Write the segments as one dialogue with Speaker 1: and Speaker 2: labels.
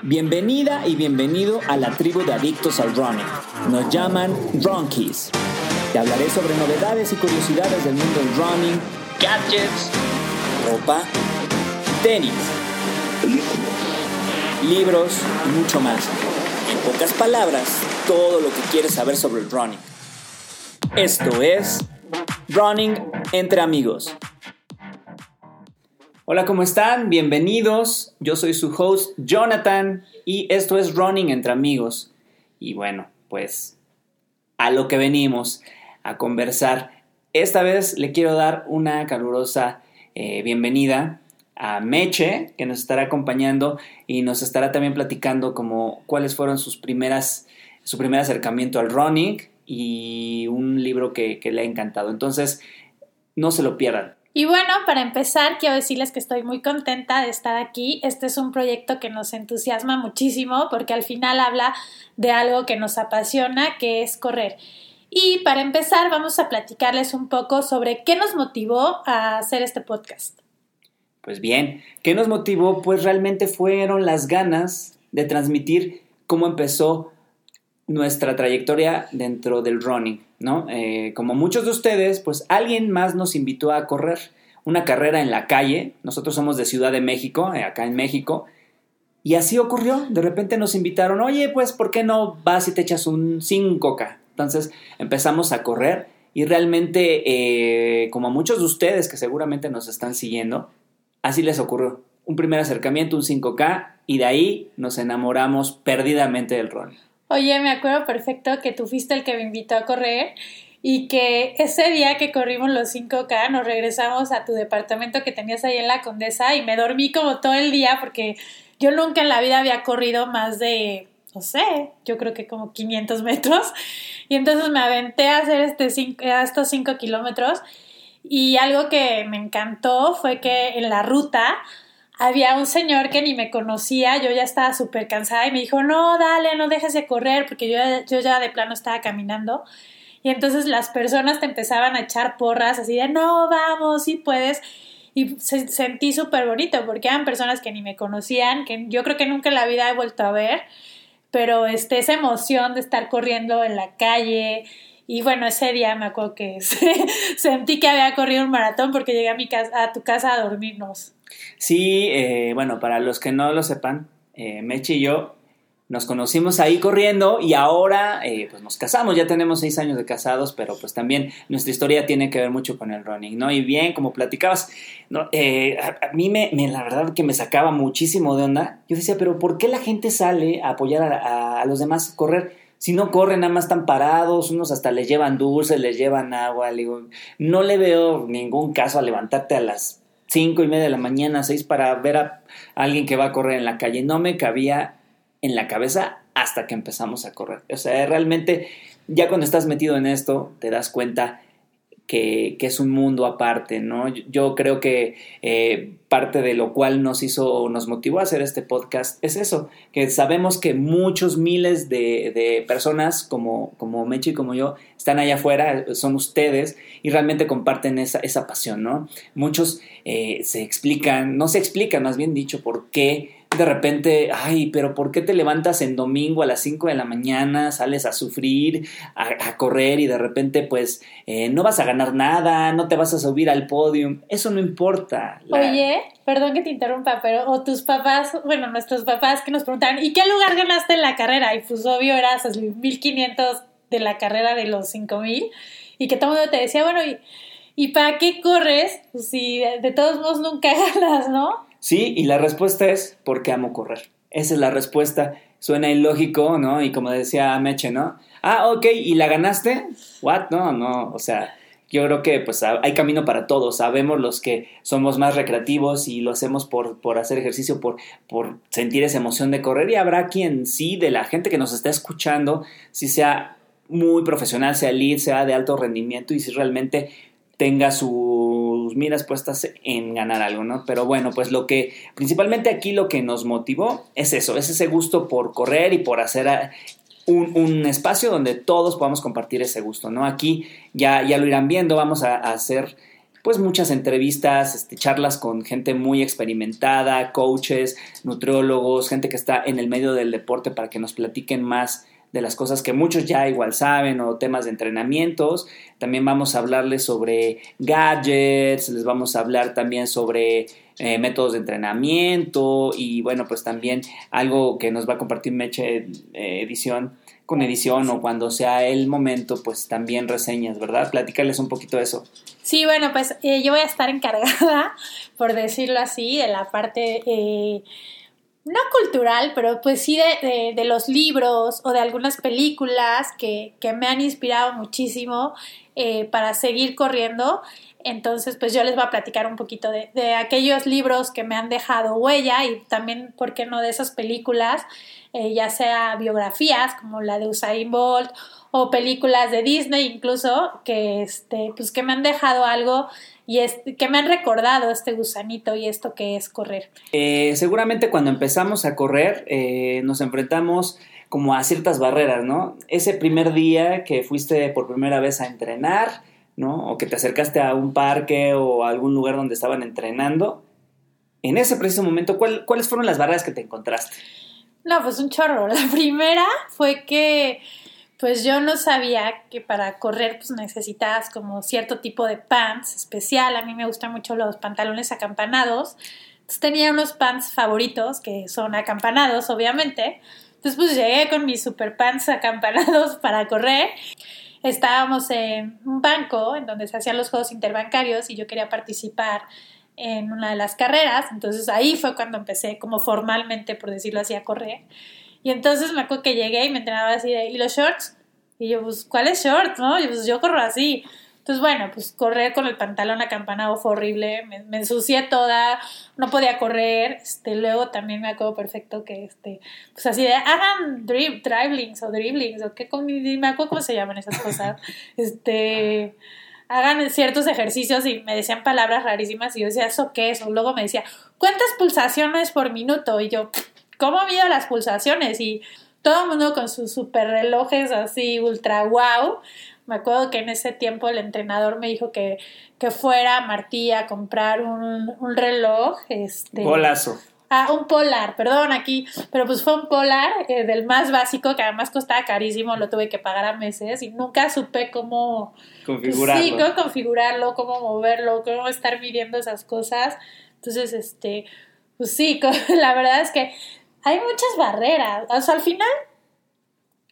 Speaker 1: Bienvenida y bienvenido a la tribu de adictos al running. Nos llaman Runkies. Te hablaré sobre novedades y curiosidades del mundo del running, gadgets, ropa, tenis, libros y mucho más. En pocas palabras, todo lo que quieres saber sobre el running. Esto es Running entre amigos. Hola, ¿cómo están? Bienvenidos. Yo soy su host Jonathan y esto es Running entre amigos. Y bueno, pues a lo que venimos, a conversar. Esta vez le quiero dar una calurosa eh, bienvenida a Meche, que nos estará acompañando y nos estará también platicando como cuáles fueron sus primeras, su primer acercamiento al running y un libro que le ha encantado. Entonces, no se lo pierdan.
Speaker 2: Y bueno, para empezar, quiero decirles que estoy muy contenta de estar aquí. Este es un proyecto que nos entusiasma muchísimo porque al final habla de algo que nos apasiona, que es correr. Y para empezar, vamos a platicarles un poco sobre qué nos motivó a hacer este podcast.
Speaker 1: Pues bien, ¿qué nos motivó? Pues realmente fueron las ganas de transmitir cómo empezó nuestra trayectoria dentro del running. ¿no? Eh, como muchos de ustedes, pues alguien más nos invitó a correr una carrera en la calle. Nosotros somos de Ciudad de México, eh, acá en México. Y así ocurrió. De repente nos invitaron, oye, pues, ¿por qué no vas y te echas un 5K? Entonces empezamos a correr y realmente, eh, como a muchos de ustedes que seguramente nos están siguiendo, así les ocurrió. Un primer acercamiento, un 5K, y de ahí nos enamoramos perdidamente del running.
Speaker 2: Oye, me acuerdo perfecto que tú fuiste el que me invitó a correr y que ese día que corrimos los 5K nos regresamos a tu departamento que tenías ahí en la Condesa y me dormí como todo el día porque yo nunca en la vida había corrido más de, no sé, yo creo que como 500 metros. Y entonces me aventé a hacer este estos 5 kilómetros y algo que me encantó fue que en la ruta había un señor que ni me conocía, yo ya estaba súper cansada y me dijo, no, dale, no dejes de correr, porque yo, yo ya de plano estaba caminando. Y entonces las personas te empezaban a echar porras así de, no, vamos, sí puedes. Y sentí súper bonito, porque eran personas que ni me conocían, que yo creo que nunca en la vida he vuelto a ver, pero este, esa emoción de estar corriendo en la calle. Y bueno, ese día me acuerdo que sentí que había corrido un maratón porque llegué a, mi casa, a tu casa a dormirnos.
Speaker 1: Sí, eh, bueno, para los que no lo sepan, eh, Meche y yo nos conocimos ahí corriendo y ahora eh, pues nos casamos, ya tenemos seis años de casados, pero pues también nuestra historia tiene que ver mucho con el running, ¿no? Y bien, como platicabas. Eh, a, mí me, la verdad que me sacaba muchísimo de onda, yo decía, pero ¿por qué la gente sale a apoyar a, a los demás a correr? Si no corren, nada más están parados, unos hasta les llevan dulces, les llevan agua, le digo, no le veo ningún caso a levantarte a las cinco y media de la mañana, seis, para ver a alguien que va a correr en la calle. No me cabía en la cabeza hasta que empezamos a correr. O sea, realmente ya cuando estás metido en esto, te das cuenta que, es un mundo aparte, ¿no? Yo, creo que eh, parte de lo cual nos hizo, nos motivó a hacer este podcast es eso, que sabemos que muchos miles de, personas como, como Mechi y como yo están allá afuera, son ustedes y realmente comparten esa, esa pasión, ¿no? Muchos eh, se explican, no se explican, más bien dicho, por qué de repente, ay, pero ¿por qué te levantas en domingo a las 5 de la mañana, sales a sufrir, a, correr y de repente pues eh, no vas a ganar nada, no te vas a subir al podio? Eso no importa.
Speaker 2: Oye, perdón que te interrumpa, pero o tus papás, bueno, nuestros papás que nos preguntaron, ¿y qué lugar ganaste en la carrera? Y pues obvio eras 1500 de la carrera de los 5000 y que todo el mundo te decía, bueno, ¿y, ¿y para qué corres? Pues si de todos modos nunca ganas, ¿no?
Speaker 1: Sí, y la respuesta es porque amo correr. Esa es la respuesta. Suena ilógico, ¿no? Y como decía Meche, ¿no? Ah, ok, ¿y la ganaste? ¿What? No, no, o sea, yo creo que pues hay camino para todos. Sabemos los que somos más recreativos y lo hacemos por, por hacer ejercicio, por, por sentir esa emoción de correr. Y habrá quien sí, de la gente que nos está escuchando, si sea muy profesional, sea lead, sea de alto rendimiento y si realmente tenga miras puestas en ganar algo, ¿no? Pero bueno, pues lo que, principalmente aquí lo que nos motivó es eso, es ese gusto por correr y por hacer un, espacio donde todos podamos compartir ese gusto, ¿no? Aquí ya, ya lo irán viendo, vamos a, hacer pues muchas entrevistas, este, charlas con gente muy experimentada, coaches, nutriólogos, gente que está en el medio del deporte para que nos platiquen más de las cosas que muchos ya igual saben o temas de entrenamientos. También vamos a hablarles sobre gadgets, les vamos a hablar también sobre eh, métodos de entrenamiento y bueno, pues también algo que nos va a compartir Meche eh, Edición con edición o cuando sea el momento, pues también reseñas, ¿verdad? Platícales un poquito eso.
Speaker 2: Sí, bueno, pues eh, yo voy a estar encargada, por decirlo así, de la parte no cultural, pero pues sí de, de, los libros o de algunas películas que, que me han inspirado muchísimo eh, para seguir corriendo. Entonces, pues yo les voy a platicar un poquito de, aquellos libros que me han dejado huella y también, ¿por qué no?, de esas películas, eh, ya sea biografías como la de Usain Bolt o películas de Disney incluso, que, este, pues que me han dejado algo y que me han recordado este gusanito y esto que es correr.
Speaker 1: Eh, seguramente cuando empezamos a correr eh, nos enfrentamos como a ciertas barreras, ¿no? Ese primer día que fuiste por primera vez a entrenar, ¿no? O que te acercaste a un parque o a algún lugar donde estaban entrenando. En ese preciso momento, ¿cuáles fueron las barreras que te encontraste?
Speaker 2: No, pues un chorro. La primera fue que pues yo no sabía que para correr pues necesitabas como cierto tipo de pants especial. A mí me gustan mucho los pantalones acampanados. Entonces tenía unos pants favoritos que son acampanados, obviamente. Entonces pues llegué con mis super pants acampanados para correr. Estábamos en un banco en donde se hacían los juegos interbancarios y yo quería participar en una de las carreras. Entonces ahí fue cuando empecé como formalmente, por decirlo así, a correr. Y entonces me acuerdo que llegué y me entrenaba así de, ¿y los shorts? Y yo, pues, ¿cuáles shorts? No? Y pues yo corro así. Entonces, bueno, pues correr con el pantalón acampanado fue horrible, me, ensucié toda, no podía correr, este, luego también me acuerdo perfecto que, este, pues así de, hagan drib, driblings o driblings, o qué, me acuerdo cómo se llaman esas cosas, este, hagan ciertos ejercicios y me decían palabras rarísimas y yo decía, ¿eso qué es? O luego me decía, ¿cuántas pulsaciones por minuto? Y yo, ¿cómo mido las pulsaciones? Y todo el mundo con sus super relojes así ultra wow. Me acuerdo que en ese tiempo el entrenador me dijo que, que fuera a Martí a comprar un, un reloj. Este,
Speaker 1: Golazo.
Speaker 2: Ah, un polar, perdón, aquí, pero pues fue un polar eh, del más básico que además costaba carísimo, lo tuve que pagar a meses y nunca supe cómo
Speaker 1: configurarlo.
Speaker 2: sí, cómo configurarlo, cómo moverlo, cómo estar midiendo esas cosas. Entonces, este, pues sí, la verdad es que hay muchas barreras. O sea, al final,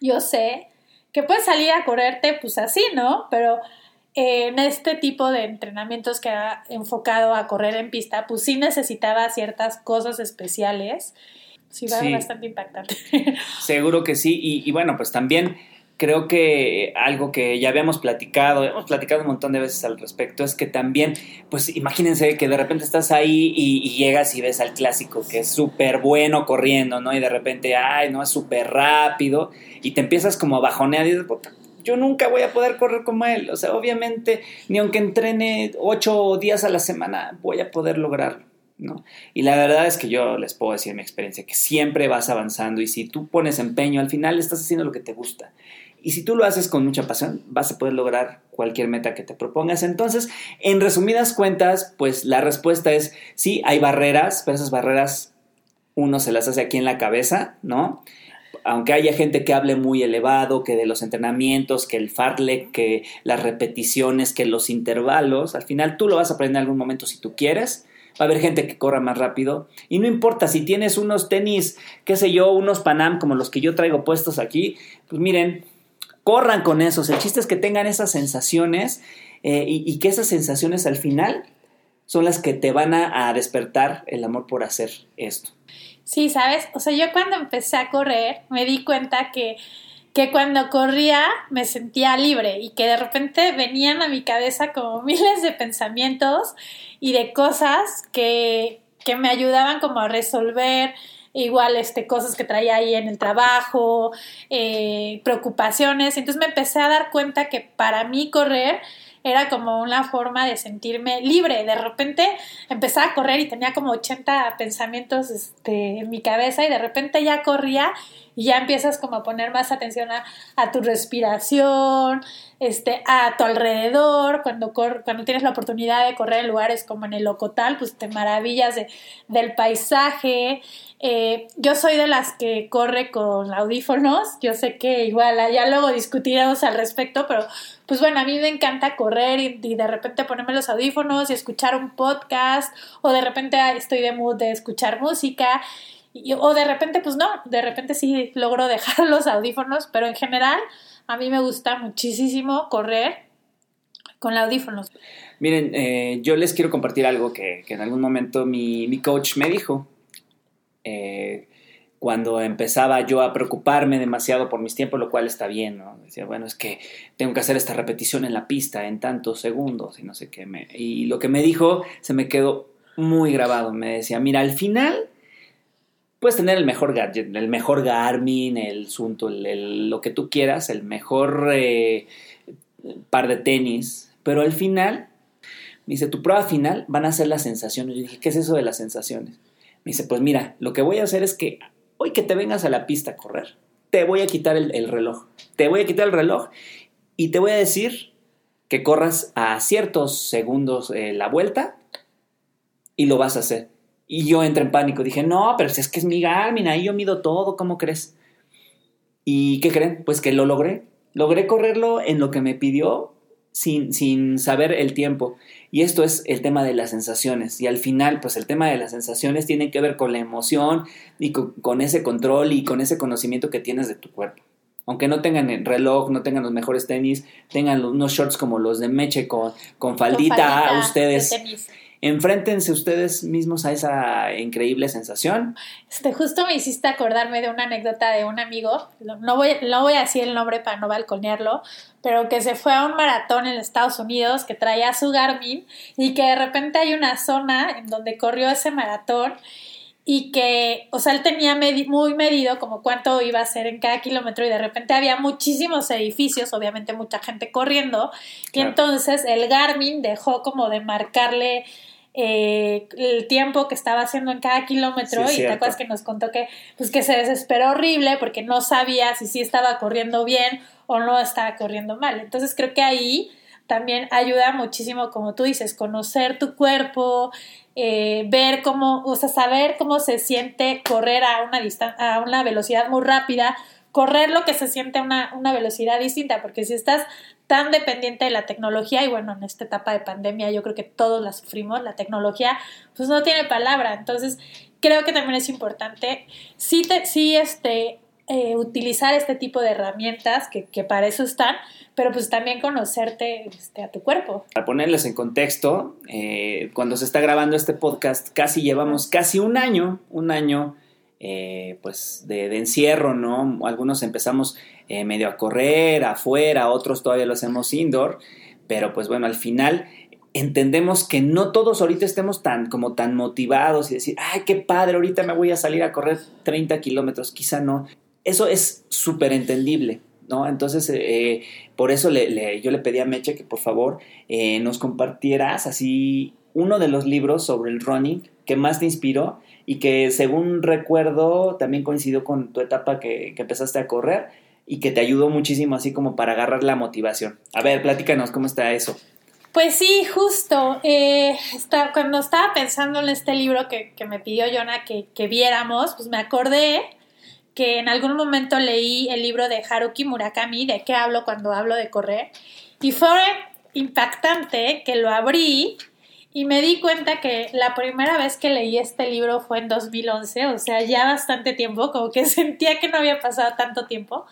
Speaker 2: yo sé que puedes salir a correrte, pues así, ¿no? Pero eh, en este tipo de entrenamientos que ha enfocado a correr en pista, pues sí necesitaba ciertas cosas especiales. Sí, va bastante impactante.
Speaker 1: Seguro que sí. Y, y bueno, pues también creo que algo que ya habíamos platicado, hemos platicado un montón de veces al respecto, es que también, pues imagínense que de repente estás ahí y, llegas y ves al clásico que es súper bueno corriendo, ¿no? Y de repente, ay, no, es súper rápido y te empiezas como a bajonear y dices, yo nunca voy a poder correr como él. O sea, obviamente, ni aunque entrene ocho días a la semana, voy a poder lograrlo. ¿no? Y la verdad es que yo les puedo decir mi experiencia, que siempre vas avanzando y si tú pones empeño, al final estás haciendo lo que te gusta. Y si tú lo haces con mucha pasión, vas a poder lograr cualquier meta que te propongas. Entonces, en resumidas cuentas, pues la respuesta es sí, hay barreras, pero esas barreras uno se las hace aquí en la cabeza, ¿no? Aunque haya gente que hable muy elevado, que de los entrenamientos, que el fartlek, que las repeticiones, que los intervalos, al final tú lo vas a aprender en algún momento si tú quieres. Va a haber gente que corra más rápido. Y no importa si tienes unos tenis, qué sé yo, unos Panam como los que yo traigo puestos aquí, pues miren, corran con esos. El chiste es que tengan esas sensaciones eh, y, que esas sensaciones al final son las que te van a, despertar el amor por hacer esto.
Speaker 2: Sí, sabes, o sea, yo cuando empecé a correr me di cuenta que, que cuando corría me sentía libre y que de repente venían a mi cabeza como miles de pensamientos y de cosas que, que me ayudaban como a resolver igual este, cosas que traía ahí en el trabajo, eh, preocupaciones. Entonces me empecé a dar cuenta que para mí correr era como una forma de sentirme libre. De repente empezaba a correr y tenía como 80 pensamientos este, en mi cabeza y de repente ya corría y ya empiezas como a poner más atención a, tu respiración, este, a tu alrededor, cuando, cuando tienes la oportunidad de correr en lugares como en el Ocotal, pues te maravillas de, del paisaje. Eh, yo soy de las que corre con audífonos, yo sé que igual ya luego discutiremos al respecto, pero pues bueno, a mí me encanta correr y, y, de repente ponerme los audífonos y escuchar un podcast o de repente estoy de mood de escuchar música o de repente, pues no, de repente sí logro dejar los audífonos, pero en general a mí me gusta muchísimo correr con audífonos.
Speaker 1: Miren, eh, yo les quiero compartir algo que, en algún momento mi, coach me dijo. Eh, cuando empezaba yo a preocuparme demasiado por mis tiempos, lo cual está bien, ¿no? Decía, bueno, es que tengo que hacer esta repetición en la pista en tantos segundos y no sé qué. Me... Y lo que me dijo se me quedó muy grabado. Me decía, mira, al final puedes tener el mejor gadget, el mejor Garmin, el Sunto, el, lo que tú quieras, el mejor eh, par de tenis, pero al final, me dice, tu prueba final van a ser las sensaciones. Yo dije, ¿qué es eso de las sensaciones? Me dice, pues mira, lo que voy a hacer es que hoy que te vengas a la pista a correr, te voy a quitar el, reloj, te voy a quitar el reloj y te voy a decir que corras a ciertos segundos eh, la vuelta y lo vas a hacer. Y yo entré en pánico. Dije, no, pero es que es mi Garmin, ahí yo mido todo, ¿cómo crees? ¿Y qué creen? Pues que lo logré. Logré correrlo en lo que me pidió sin, sin saber el tiempo. Y esto es el tema de las sensaciones. Y al final, pues el tema de las sensaciones tiene que ver con la emoción y con, ese control y con ese conocimiento que tienes de tu cuerpo. Aunque no tengan el reloj, no tengan los mejores tenis, tengan unos shorts como los de Meche con, con faldita, ustedes enfréntense ustedes mismos a esa increíble sensación.
Speaker 2: Este, justo me hiciste acordarme de una anécdota de un amigo, no voy, no voy a decir el nombre para no balconearlo, pero que se fue a un maratón en Estados Unidos, que traía su Garmin y que de repente hay una zona en donde corrió ese maratón y que, o sea, él tenía muy medido como cuánto iba a ser en cada kilómetro y de repente había muchísimos edificios, obviamente mucha gente corriendo, y entonces el Garmin dejó como de marcarle eh, el tiempo que estaba haciendo en cada kilómetro y te acuerdas que nos contó que pues que se desesperó horrible porque no sabía si sí estaba corriendo bien o no estaba corriendo mal. Entonces creo que ahí también ayuda muchísimo, como tú dices, conocer tu cuerpo, eh, ver cómo, o sea, saber cómo se siente correr a una, a una velocidad muy rápida, correr lo que se siente una, una velocidad distinta, porque si estás tan dependiente de la tecnología y bueno, en esta etapa de pandemia yo creo que todos la sufrimos, la tecnología pues no tiene palabra, entonces creo que también es importante sí, te, sí este, eh, utilizar este tipo de herramientas que, que, para eso están, pero pues también conocerte este, a tu cuerpo.
Speaker 1: Para ponerles en contexto, eh, cuando se está grabando este podcast casi llevamos casi un año, un año eh, pues de, encierro, ¿no? Algunos empezamos eh, medio a correr afuera, otros todavía lo hacemos indoor, pero pues bueno, al final entendemos que no todos ahorita estemos tan como tan motivados y decir, ay, qué padre, ahorita me voy a salir a correr 30 kilómetros, quizá no. Eso es súper entendible. ¿No? Entonces, eh, por eso yo le pedí a Meche que por favor nos compartieras así uno de los libros sobre el running que más te inspiró y que según recuerdo también coincidió con tu etapa que, empezaste a correr y que te ayudó muchísimo así como para agarrar la motivación. A ver, platícanos, ¿cómo está eso?
Speaker 2: Pues sí, justo. Eh, está, cuando estaba pensando en este libro que, me pidió Jonah que, que, viéramos, pues me acordé que en algún momento leí el libro de Haruki Murakami, de qué hablo cuando hablo de correr, y fue impactante que lo abrí y me di cuenta que la primera vez que leí este libro fue en 2011, o sea, ya bastante tiempo, como que sentía que no había pasado tanto tiempo.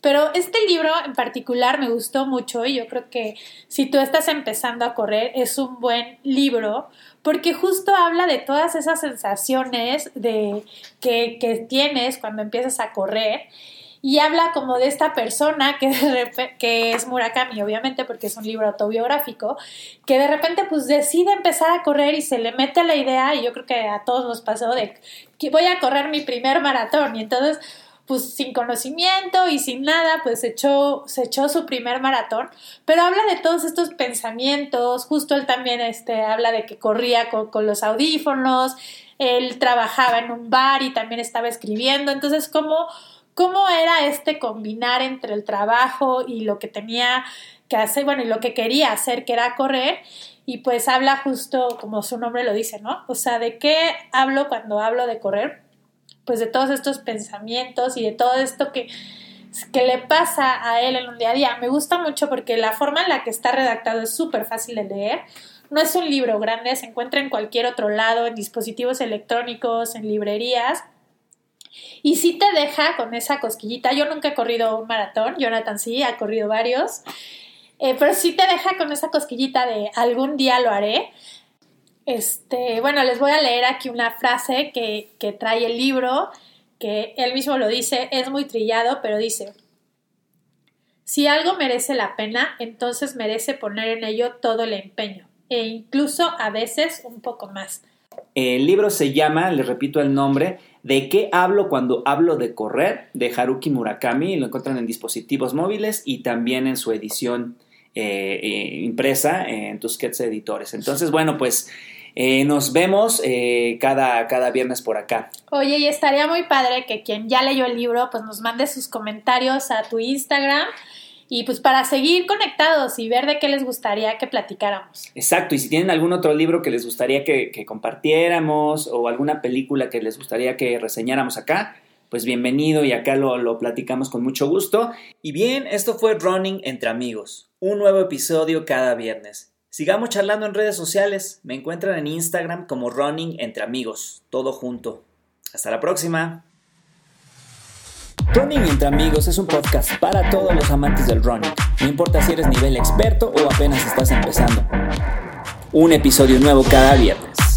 Speaker 2: Pero este libro en particular me gustó mucho y yo creo que si tú estás empezando a correr es un buen libro porque justo habla de todas esas sensaciones de, que, que tienes cuando empiezas a correr y habla como de esta persona que, que es Murakami, obviamente porque es un libro autobiográfico, que de repente pues decide empezar a correr y se le mete la idea, y yo creo que a todos nos pasó, de que voy a correr mi primer maratón, y entonces pues sin conocimiento y sin nada, pues echó, se echó su primer maratón, pero habla de todos estos pensamientos, justo él también este, habla de que corría con, con los audífonos, él trabajaba en un bar y también estaba escribiendo, entonces cómo, cómo era este combinar entre el trabajo y lo que tenía que hacer, bueno, y lo que quería hacer, que era correr, y pues habla justo como su nombre lo dice, ¿no? O sea, ¿de qué hablo cuando hablo de correr? Pues de todos estos pensamientos y de todo esto que, que le pasa a él en un día a día. Me gusta mucho porque la forma en la que está redactado es súper fácil de leer. No es un libro grande, se encuentra en cualquier otro lado, en dispositivos electrónicos, en librerías. Y sí te deja con esa cosquillita. Yo nunca he corrido un maratón, Jonathan sí, ha corrido varios. Eh, pero sí te deja con esa cosquillita de algún día lo haré. Este, bueno, les voy a leer aquí una frase que, que trae el libro, que él mismo lo dice, es muy trillado, pero dice, si algo merece la pena, entonces merece poner en ello todo el empeño, e incluso a veces un poco más.
Speaker 1: El libro se llama, le repito el nombre, ¿De qué hablo cuando hablo de correr? de Haruki Murakami. Lo encuentran en dispositivos móviles y también en su edición eh, eh, impresa en Tusquets Editores. Entonces, bueno, pues eh, nos vemos cada, cada viernes por acá.
Speaker 2: Oye, y estaría muy padre que quien ya leyó el libro, pues nos mande sus comentarios a tu Instagram y pues para seguir conectados y ver de qué les gustaría que platicáramos.
Speaker 1: Exacto, y si tienen algún otro libro que les gustaría que, compartiéramos o alguna película que les gustaría que reseñáramos acá, pues bienvenido y acá lo, lo platicamos con mucho gusto. Y bien, esto fue Running entre amigos, un nuevo episodio cada viernes. Sigamos charlando en redes sociales, me encuentran en Instagram como Running entre amigos, todo junto. Hasta la próxima. Running entre amigos es un podcast para todos los amantes del running, no importa si eres nivel experto o apenas estás empezando. Un episodio nuevo cada viernes.